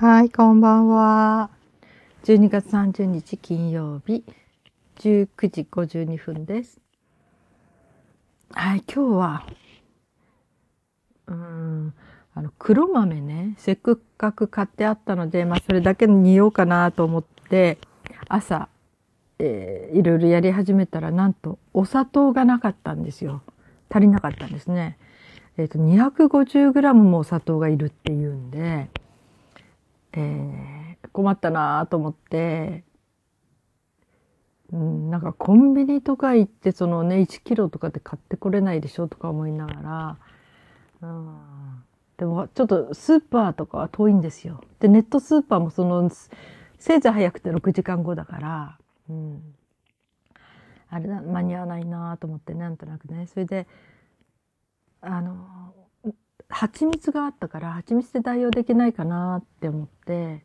はい、こんばんは。12月30日金曜日、19時52分です。はい、今日は、うん、あの、黒豆ね、せっかく買ってあったので、まあ、それだけ煮ようかなと思って、朝、えー、いろいろやり始めたら、なんと、お砂糖がなかったんですよ。足りなかったんですね。えっ、ー、と、250g もお砂糖がいるっていうんで、えー、困ったなと思って、うん、なんかコンビニとか行ってそのね1キロとかで買ってこれないでしょとか思いながら、うん、でもちょっとスーパーとかは遠いんですよ。でネットスーパーもそのせいぜい早くて6時間後だから、うん、あれだ間に合わないなと思ってなんとなくね。それであの蜂蜜があったから蜂蜜で代用できないかなって思って、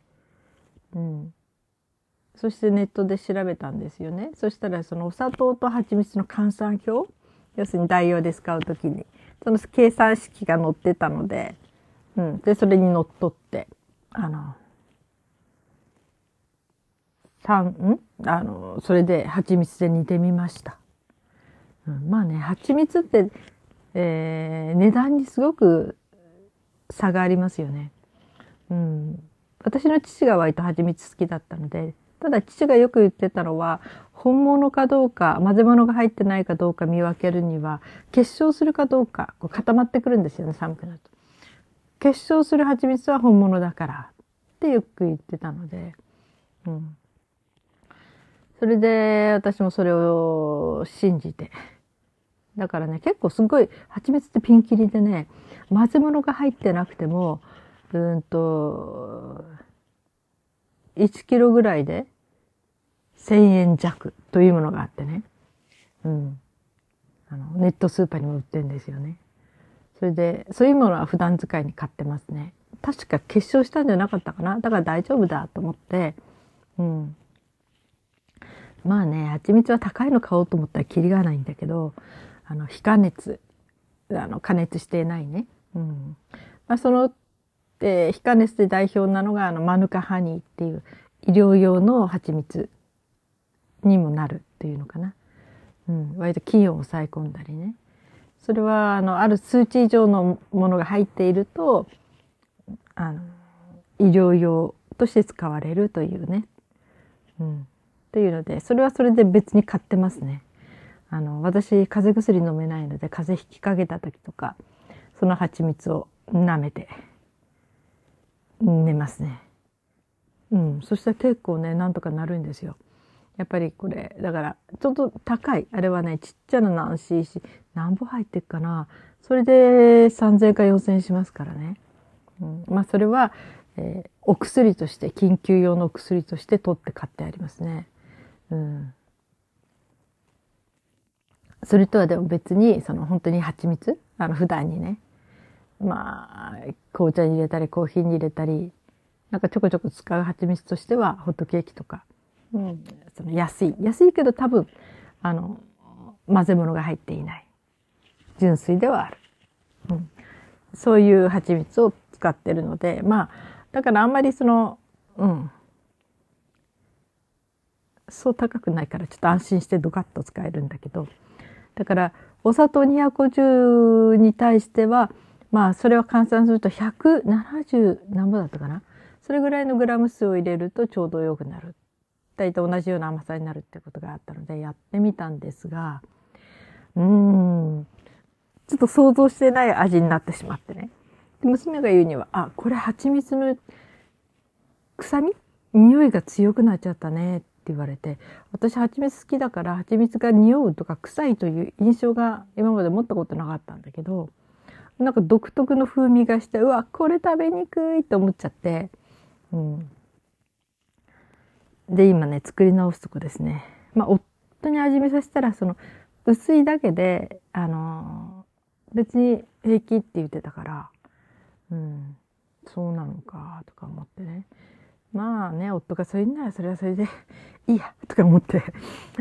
うん。そしてネットで調べたんですよね。そしたらそのお砂糖と蜂蜜の換算表、要するに代用で使うときに、その計算式が載ってたので、うん。で、それにのっとって、あの、三、ん？あの、それで蜂蜜で煮てみました。うん、まあね、蜂蜜ってえー、値段にすごく差がありますよね。うん。私の父が割と蜂蜜好きだったので、ただ父がよく言ってたのは、本物かどうか、混ぜ物が入ってないかどうか見分けるには、結晶するかどうか、こう固まってくるんですよね、寒くなると。結晶する蜂蜜は本物だからってよく言ってたので、うん。それで私もそれを信じて、だからね、結構すごい、蜂蜜ってピンキリでね、混ぜ物が入ってなくても、うんと、1キロぐらいで1000円弱というものがあってね。うん。あの、ネットスーパーにも売ってるんですよね。それで、そういうものは普段使いに買ってますね。確か結晶したんじゃなかったかなだから大丈夫だと思って、うん。まあね、蜂蜜は高いの買おうと思ったらキリがないんだけど、あの、非加熱、あの、加熱していないね。うん。まあ、その、えー、非加熱で代表なのが、あの、マヌカハニーっていう医療用の蜂蜜にもなるっていうのかな。うん。割と菌を抑え込んだりね。それは、あの、ある数値以上のものが入っていると、あの、医療用として使われるというね。うん。というので、それはそれで別に買ってますね。あの、私、風邪薬飲めないので、風邪ひきかけた時とか、その蜂蜜を舐めて、寝ますね。うん。そしたら結構ね、なんとかなるんですよ。やっぱりこれ、だから、ちょっと高い。あれはね、ちっちゃなナンシーし、何本入ってっかな。それで3000か4000しますからね。うん、まあ、それは、えー、お薬として、緊急用のお薬として取って買ってありますね。うん。それとはでも別に、その本当に蜂蜜？あの普段にね、まあ、紅茶に入れたり、コーヒーに入れたり、なんかちょこちょこ使う蜂蜜としては、ホットケーキとか、うん、その安い。安いけど多分、あの、混ぜ物が入っていない。純粋ではある。うん、そういう蜂蜜を使ってるので、まあ、だからあんまりその、うん、そう高くないからちょっと安心してドカッと使えるんだけど、だからお砂糖250に対してはまあそれは換算すると170何ぼだったかな。それぐらいのグラム数を入れるとちょうどよくなる。大体同じような甘さになるってことがあったのでやってみたんですがうん。ちょっと想像してない味になってしまってね。娘が言うにはあこれ蜂蜜の臭み？匂いが強くなっちゃったね。って言われて私蜂蜜好きだから蜂蜜が匂うとか臭いという印象が今まで持ったことなかったんだけどなんか独特の風味がしてうわこれ食べにくいと思っちゃって、うん、で今ね作り直すとこですね。まあ夫に味見させたらその薄いだけであの別に平気って言ってたから、うん、そうなのかとか思ってね。まあね、夫がそう言うならそれはそれで いいや、とか思って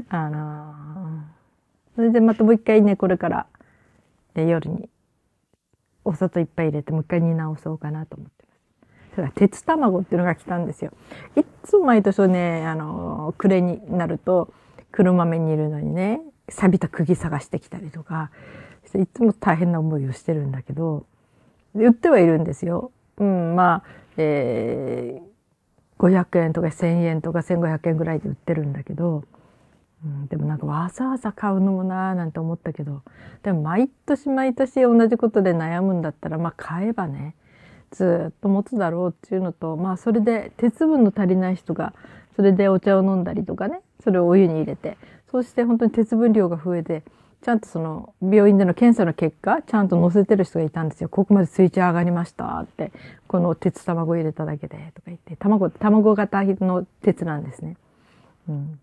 あのー、それでまたもう一回ね、これから、夜にお砂糖いっぱい入れてもう一回煮直そうかなと思ってます。それから鉄卵っていうのが来たんですよ。いつも毎年ね、あの、暮れになると、黒豆にいるのにね、錆びた釘探してきたりとか、いつも大変な思いをしてるんだけど、売ってはいるんですよ。うん、まあ、えー、500円とか1000円とか1500円ぐらいで売ってるんだけど、うん、でもなんかわざわざ買うのもなーなんて思ったけど、でも毎年毎年同じことで悩むんだったら、まあ買えばね、ずっと持つだろうっていうのと、まあそれで鉄分の足りない人が、それでお茶を飲んだりとかね、それをお湯に入れて、そうして本当に鉄分量が増えて、ちゃんとその病院での検査の結果、ちゃんと載せてる人がいたんですよ。ここまで水中上がりましたって、この鉄卵入れただけで、とか言って、卵、卵型の鉄なんですね。うん。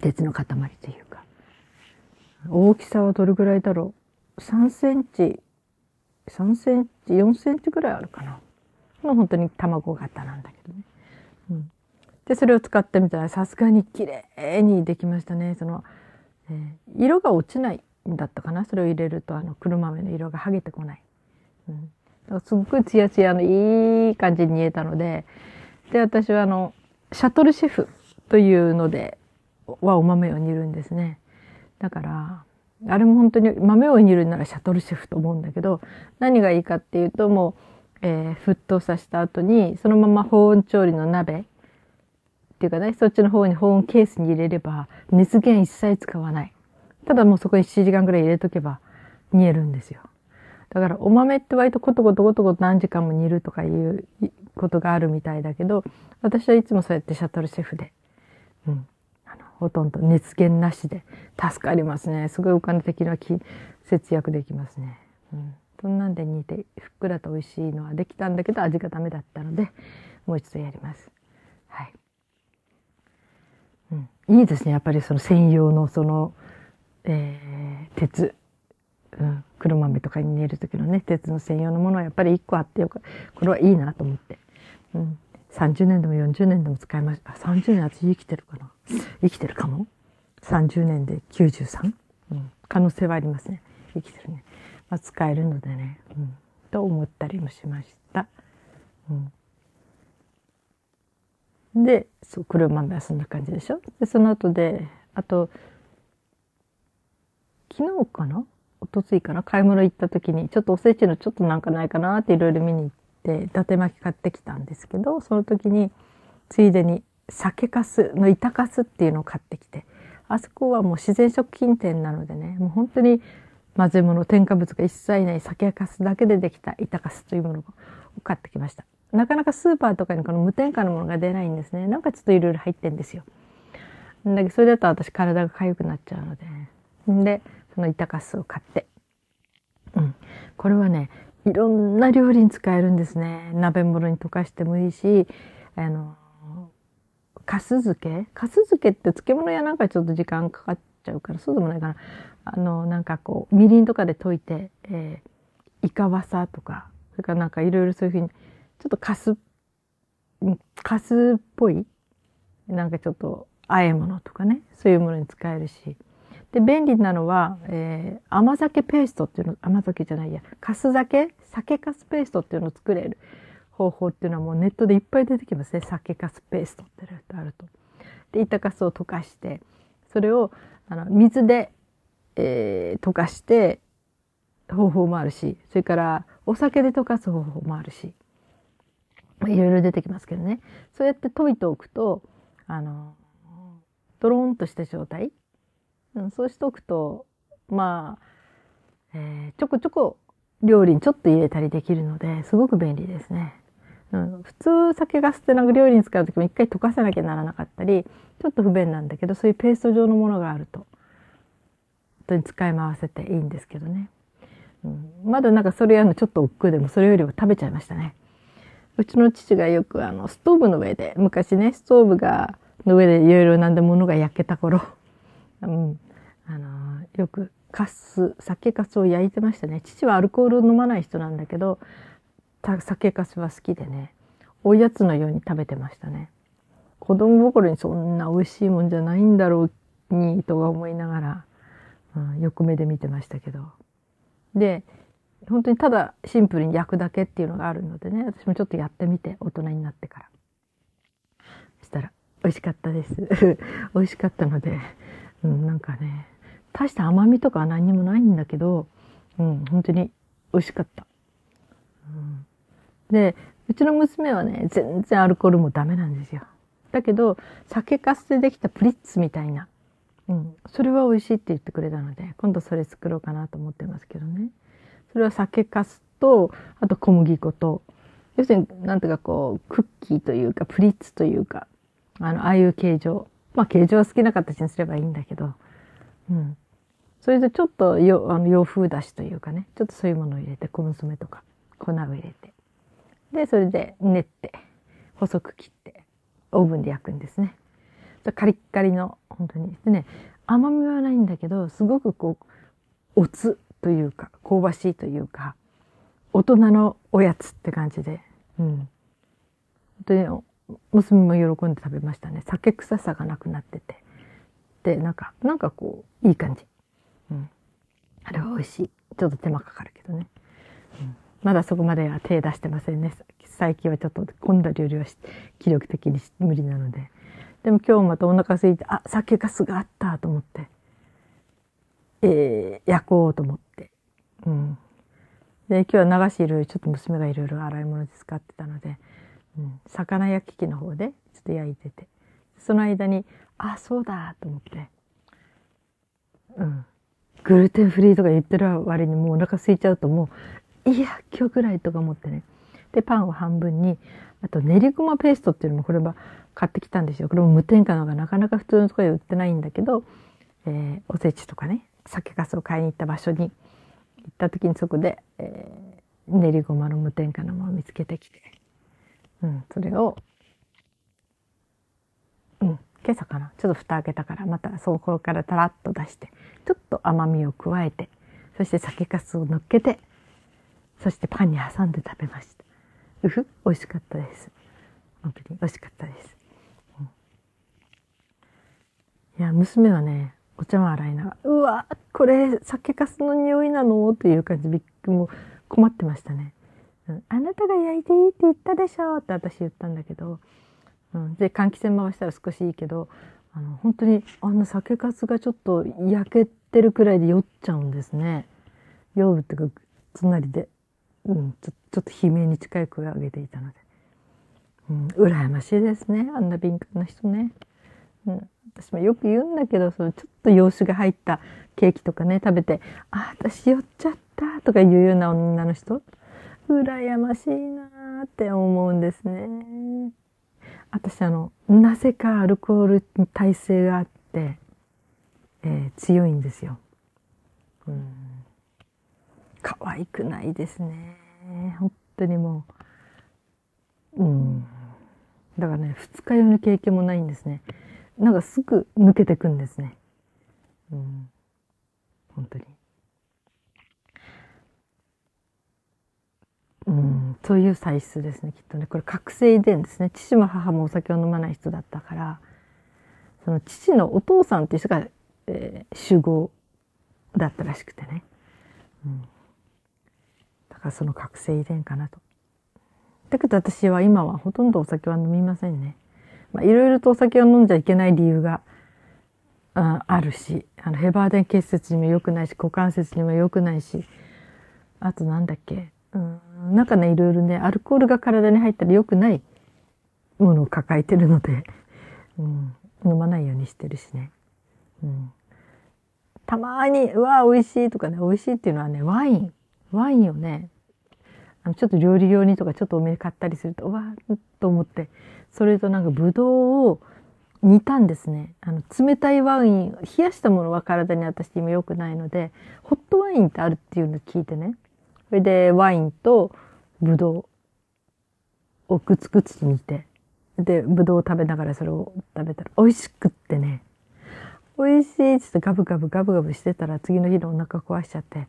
鉄の塊というか。大きさはどれぐらいだろう ?3 センチ、3センチ、4センチぐらいあるかな。の本当に卵型なんだけどね。うん。で、それを使ってみたらさすがに綺麗にできましたね。その、色が落ちないんだったかな？それを入れるとあの黒豆の色が剥げてこない。うん。すっごいツヤツヤのいい感じに煮えたので、で、私はあの、シャトルシェフというので、はお豆を煮るんですね。だから、あれも本当に豆を煮るならシャトルシェフと思うんだけど、何がいいかっていうともう、えー、沸騰させた後に、そのまま保温調理の鍋っていうかね、そっちの方に保温ケースに入れれば、熱源一切使わない。ただもうそこに7時間ぐらい入れとけば煮えるんですよ。だからお豆って割とコトコトコトコト何時間も煮るとかいうことがあるみたいだけど、私はいつもそうやってシャトルシェフで、うん、あのほとんど熱源なしで助かりますね。すごいお金的な節約できますね。うん。そんなんで煮てふっくらと美味しいのはできたんだけど味がダメだったのでもう一度やります。はい。いいですね。やっぱりその専用のその、えー、鉄。うん、黒豆とかに煮る時のね、鉄の専用のものはやっぱり一個あってよかこれはいいなと思って。うん。30年でも40年でも使いました。あ、30年私生きてるかな？生きてるかも ?30 年で 93? うん。可能性はありますね。生きてるね。まあ、使えるのでね。うん。と思ったりもしました。うん。で、そう、黒豆はそんな感じでしょ？で、その後で、あと、昨日かな？おとついかな買い物行った時に、ちょっとおせちのちょっとなんかないかなっていろいろ見に行って、伊達巻き買ってきたんですけど、その時に、ついでに酒粕の板粕っていうのを買ってきて、あそこはもう自然食品店なのでね、もう本当に混ぜ物、添加物が一切ない酒粕だけでできた板粕というものを買ってきました。なかなかスーパーとかにこの無添加のものが出ないんですね。なんかちょっといろいろ入ってんですよ。だけどそれだと私体が痒くなっちゃうので、ね。で、その板粕を買って。うん。これはね、いろんな料理に使えるんですね。鍋物に溶かしてもいいし、あの、かす漬け？かす漬けって漬物屋なんかちょっと時間かかっちゃうから、そうでもないかな。あの、なんかこう、みりんとかで溶いて、えー、イカワサとか、それからなんかいろいろそういうふうに、ちょっとかす、かすっぽい、なんかちょっと、和え物とかね、そういうものに使えるし。で、便利なのは、えー、甘酒ペーストっていうの、甘酒じゃないや、かす酒？酒かすペーストっていうのを作れる。方法っていうのはもうネットでいっぱい出てきますね。酒かすペーストってあると。で、板かすを溶かして、それをあの水で、えー、溶かして方法もあるし、それからお酒で溶かす方法もあるし、いろいろ出てきますけどね。そうやって溶いておくと、あの、ドローンとした状態、うん、そうしておくと、まあ、えー、ちょこちょこ料理にちょっと入れたりできるので、すごく便利ですね。うん、普通酒ガスってなんか料理に使う時も一回溶かさなきゃならなかったり、ちょっと不便なんだけど、そういうペースト状のものがあると、本当に使い回せていいんですけどね。うん、まだなんかそれやるのちょっと億劫でもそれよりは食べちゃいましたね。うちの父がよくあのストーブの上で、昔ね、ストーブが、の上でいろいろなんで物が焼けた頃、うん、あの、よくカス、酒カスを焼いてましたね。父はアルコールを飲まない人なんだけど、酒かすは好きでね、おやつのように食べてましたね。子供心にそんな美味しいもんじゃないんだろうに、とか思いながら、うん、横目で見てましたけど。で、本当にただシンプルに焼くだけっていうのがあるのでね、私もちょっとやってみて、大人になってから。そしたら、美味しかったです。美味しかったので、うん、なんかね、大した甘みとかは何にもないんだけど、うん、本当に美味しかった。うん、で、うちの娘はね、全然アルコールもダメなんですよ。だけど、酒粕でできたプリッツみたいな、うん、それは美味しいって言ってくれたので、今度それ作ろうかなと思ってますけどね。それは酒粕と、あと小麦粉と、要するに、なんていうかこう、クッキーというか、プリッツというか、あの、ああいう形状。まあ、形状は好きな形にすればいいんだけど、うん。それでちょっとよあの洋風だしというかね、ちょっとそういうものを入れて、小娘とか、粉を入れて。で、それで練って、細く切って、オーブンで焼くんですね。カリッカリの、本当に。でね、甘みはないんだけど、すごくこう、おつというか、香ばしいというか、大人のおやつって感じで、うん。本当に、娘も喜んで食べましたね。酒臭さがなくなってて。で、なんか、なんかこう、いい感じ。うん。あれは美味しい。ちょっと手間かかるけどね。うん、まだそこまでは手出してませんね。最近はちょっと今度料理は気力的に無理なので。でも今日またお腹空いて、あ、酒かすがあったと思って、えー、焼こうと思って。うん。で、今日は流しいろいろ、ちょっと娘がいろいろ洗い物で使ってたので、うん、魚焼き器の方でちょっと焼いてて。その間に、あ、そうだと思って、うん。グルテンフリーとか言ってる割にもうお腹空いちゃうともう、いや、今日ぐらいとか思ってね。で、パンを半分に、あと練りごまペーストっていうのもこれは買ってきたんですよ。これも無添加のがなかなか普通のところで売ってないんだけど、えー、おせちとかね、酒粕を買いに行った場所に行った時にそこで、えー、練りごまの無添加のものを見つけてきて、うん、それを、うん、今朝かな。ちょっと蓋開けたから、またそこからたらっと出して、ちょっと甘みを加えて、そして酒粕を乗っけて、そしてパンに挟んで食べました。うふ、美味しかったです。本当に美味しかったです。うん、いや、娘はね、お茶碗洗いながら、うわ、これ酒粕の匂いなの？っていう感じ。びっく、もう困ってましたね。うん、あなたが焼いていいって言ったでしょ？って私言ったんだけど、うん、で換気扇回したら少しいいけどあの本当にあんな酒粕がちょっと焼けてるくらいで酔っちゃうんですね。酔うっていうかつなりで、うん、ちょちょっと悲鳴に近い声を上げていたので、うん、羨ましいですね。あんな敏感な人ね。うん、私もよく言うんだけどそのちょっと洋酒が入ったケーキとかね食べて「あ私酔っちゃった」とか言うような女の人羨ましいなって思うんですね。私あの、なぜかアルコールに耐性があって、えー、強いんですよ。うん。可愛くないですね。本当にもう。うん。だからね、二日酔いの経験もないんですね。なんかすぐ抜けてくんですね。うん。本当に。うん、そういう体質ですねきっとねこれ覚醒遺伝ですね父も母もお酒を飲まない人だったからその父のお父さんっていう人が、えー、集合だったらしくてね、うん、だからその覚醒遺伝かなと。だけど私は今はほとんどお酒は飲みませんね。まあ、いろいろとお酒を飲んじゃいけない理由がああるしあのヘバーデン結節にも良くないし股関節にも良くないしあとなんだっけうん、なんかね、いろいろね、アルコールが体に入ったら良くないものを抱えてるので、うん、飲まないようにしてるしね。うん、たまに、うわー、美味しいとかね、美味しいっていうのはね、ワイン。ワインをね、あのちょっと料理用にとかちょっと多めに買ったりすると、うわーと思って、それとなんかブドウを煮たんですね。あの、冷たいワイン、冷やしたものは体に私今良くないので、ホットワインってあるっていうのを聞いてね、それでワインとブドウをグツグツ煮て、で、ブドウを食べながらそれを食べたら美味しくってね、美味しいってガブガブガブガブしてたら次の日のお腹壊しちゃって、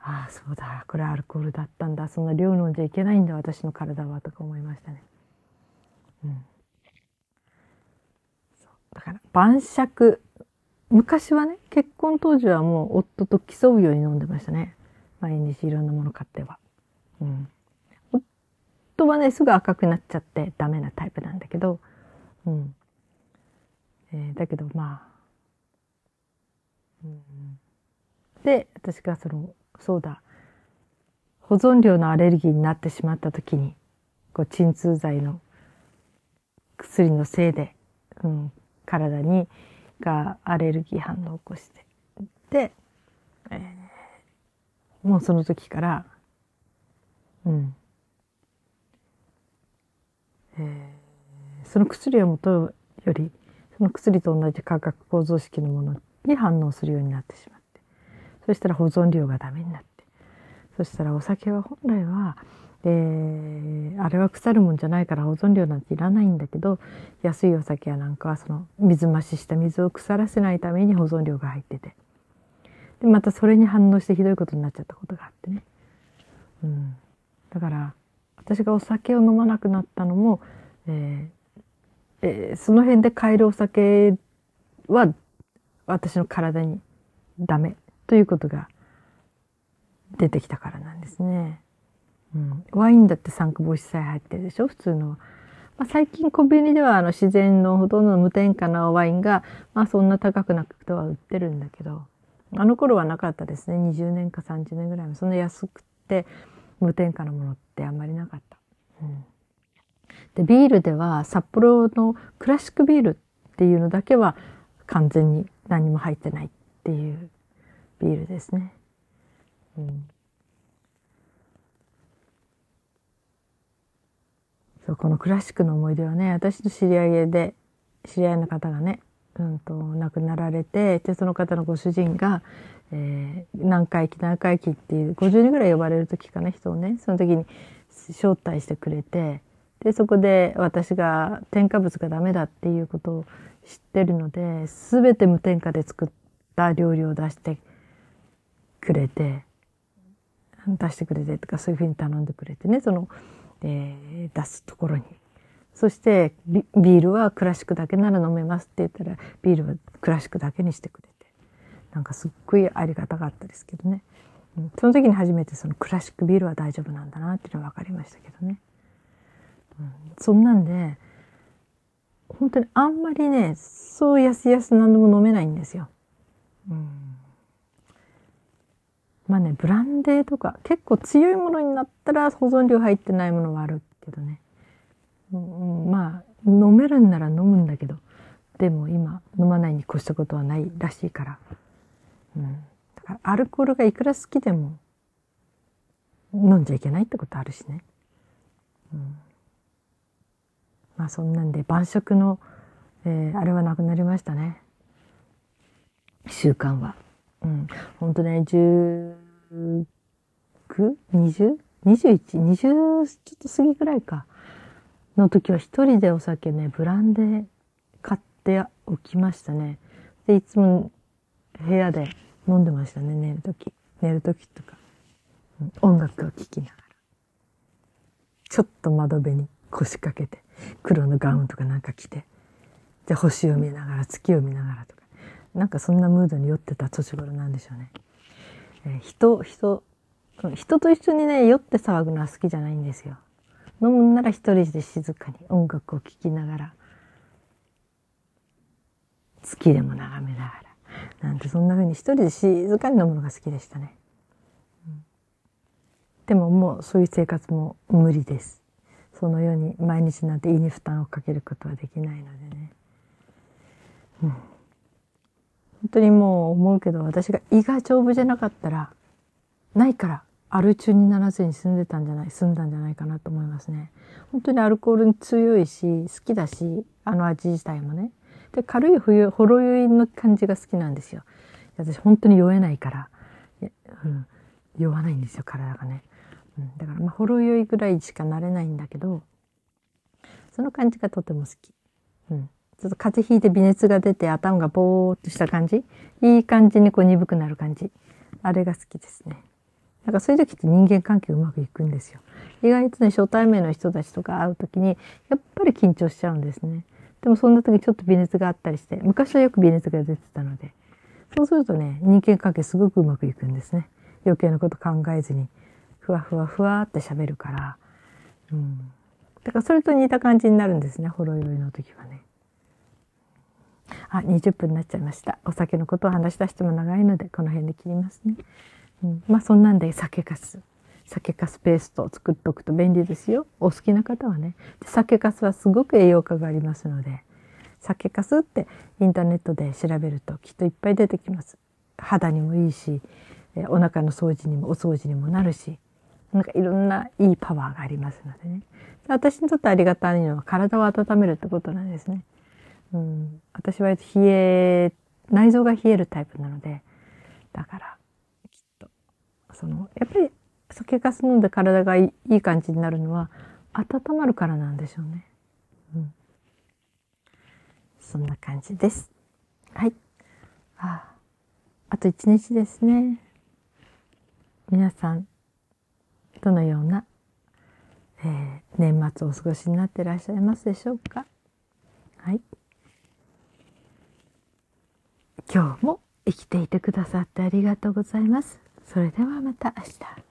ああ、そうだ、これアルコールだったんだ、そんな量飲んじゃいけないんだ、私の体は、とか思いましたね。うん。だから、晩酌。昔はね、結婚当時はもう夫と競うように飲んでましたね。毎日いろんなもの買っては。うん。夫はね、すぐ赤くなっちゃってダメなタイプなんだけど、うん。えー、だけどまあ、うん、で、私がその、そうだ、保存料のアレルギーになってしまった時に、こう、鎮痛剤の薬のせいで、うん、体に、がアレルギー反応を起こして。で、えー、もうその時から、うん、えー、その薬をもとより、その薬と同じ化学構造式のものに反応するようになってしまって。そしたら保存量がダメになって。そしたらお酒は本来は、え、あれは腐るもんじゃないから保存料なんていらないんだけど、安いお酒やなんかはその水増しした水を腐らせないために保存料が入ってて。で、またそれに反応してひどいことになっちゃったことがあってね。うん。だから、私がお酒を飲まなくなったのも、えーえー、その辺で買えるお酒は私の体にダメということが出てきたからなんですね。うん、ワインだって酸化防止剤入ってるでしょ？普通の。まあ、最近コンビニではあの自然のほとんどの無添加なワインが、まあそんな高くなくては売ってるんだけど、あの頃はなかったですね。20年か30年ぐらいもそんな安くて無添加なものってあんまりなかった。うん、で、ビールでは札幌のクラシックビールっていうのだけは完全に何も入ってないっていうビールですね。うん、そうこのクラシックの思い出はね私の知り合いで知り合いの方がね、うんと、亡くなられてでその方のご主人が、えー、何回忌何回忌っていう50人ぐらい呼ばれる時かな人をねその時に招待してくれてでそこで私が添加物がダメだっていうことを知ってるので全て無添加で作った料理を出してくれて出してくれてとかそういうふうに頼んでくれてねその、えー、出すところに。そしてビールはクラシックだけなら飲めますって言ったらビールはクラシックだけにしてくれて。なんかすっごいありがたかったですけどね、その時に初めてそのクラシックビールは大丈夫なんだなっていうのは分かりましたけどね、うん、そんなんで本当にあんまりねそうやすやす何でも飲めないんですよ、うん。まあね、ブランデーとか結構強いものになったら保存料入ってないものはあるけどね。うん、まあ、飲めるんなら飲むんだけど、でも今飲まないに越したことはないらしいから。うん。だからアルコールがいくら好きでも飲んじゃいけないってことあるしね。うん。まあそんなんで晩食の、えー、あれはなくなりましたね。習慣は。うん。ほんとね、19、20?21、20ちょっと過ぎぐらいか。の時は一人でお酒ね、ブランデー買っておきましたね。で、いつも部屋で飲んでましたね、寝る時。寝る時とか。音楽を聴きながら。ちょっと窓辺に腰掛けて、黒のガウンとかなんか着て、じゃ星を見ながら、月を見ながらとか。なんかそんなムードに酔ってた年頃なんでしょうね。えー、人、人、人と一緒にね、酔って騒ぐのは好きじゃないんですよ。飲むなら一人で静かに音楽を聴きながら、月でも眺めながら、なんてそんな風に一人で静かに飲むのが好きでしたね。うん、でももうそういう生活も無理です。そのように毎日なんて胃に負担をかけることはできないのでね。うん本当にもう思うけど、私が胃が丈夫じゃなかったら、ないから、アル中にならずに住んでたんじゃない、住んだんじゃないかなと思いますね。本当にアルコールに強いし、好きだし、あの味自体もね。で、軽い冬、ほろ酔いの感じが好きなんですよ。私本当に酔えないから、うん、酔わないんですよ、体がね。うん、だから、まあ、ほろ酔いぐらいしかなれないんだけど、その感じがとても好き。うん。ちょっと風邪ひいて微熱が出て頭がぼーっとした感じ？いい感じにこう鈍くなる感じ。あれが好きですね。なんかそういう時って人間関係うまくいくんですよ。意外とね、初対面の人たちとか会う時に、やっぱり緊張しちゃうんですね。でもそんな時ちょっと微熱があったりして、昔はよく微熱が出てたので、そうするとね、人間関係すごくうまくいくんですね。余計なこと考えずに、ふわふわふわって喋るから、うん。だからそれと似た感じになるんですね、ほろ酔いの時はね。あ、20分になっちゃいました。お酒のことを話し出しても長いので、この辺で切りますね。うん、まあそんなんで酒かす。酒かすペーストを作っておくと便利ですよ。お好きな方はね。酒かすはすごく栄養価がありますので、酒かすってインターネットで調べるときっといっぱい出てきます。肌にもいいし、お腹の掃除にもお掃除にもなるし、なんかいろんないいパワーがありますのでね。私にとってありがたいのは体を温めるってことなんですね。うん、私は冷え、内臓が冷えるタイプなので、だから、きっと、その、やっぱり酒かす飲んで体がいい感じになるのは、温まるからなんでしょうね。うん。そんな感じです。はい。ああ、あと一日ですね。皆さん、どのような、えー、年末をお過ごしになっていらっしゃいますでしょうか？はい。今日も生きていてくださってありがとうございます。それではまた明日。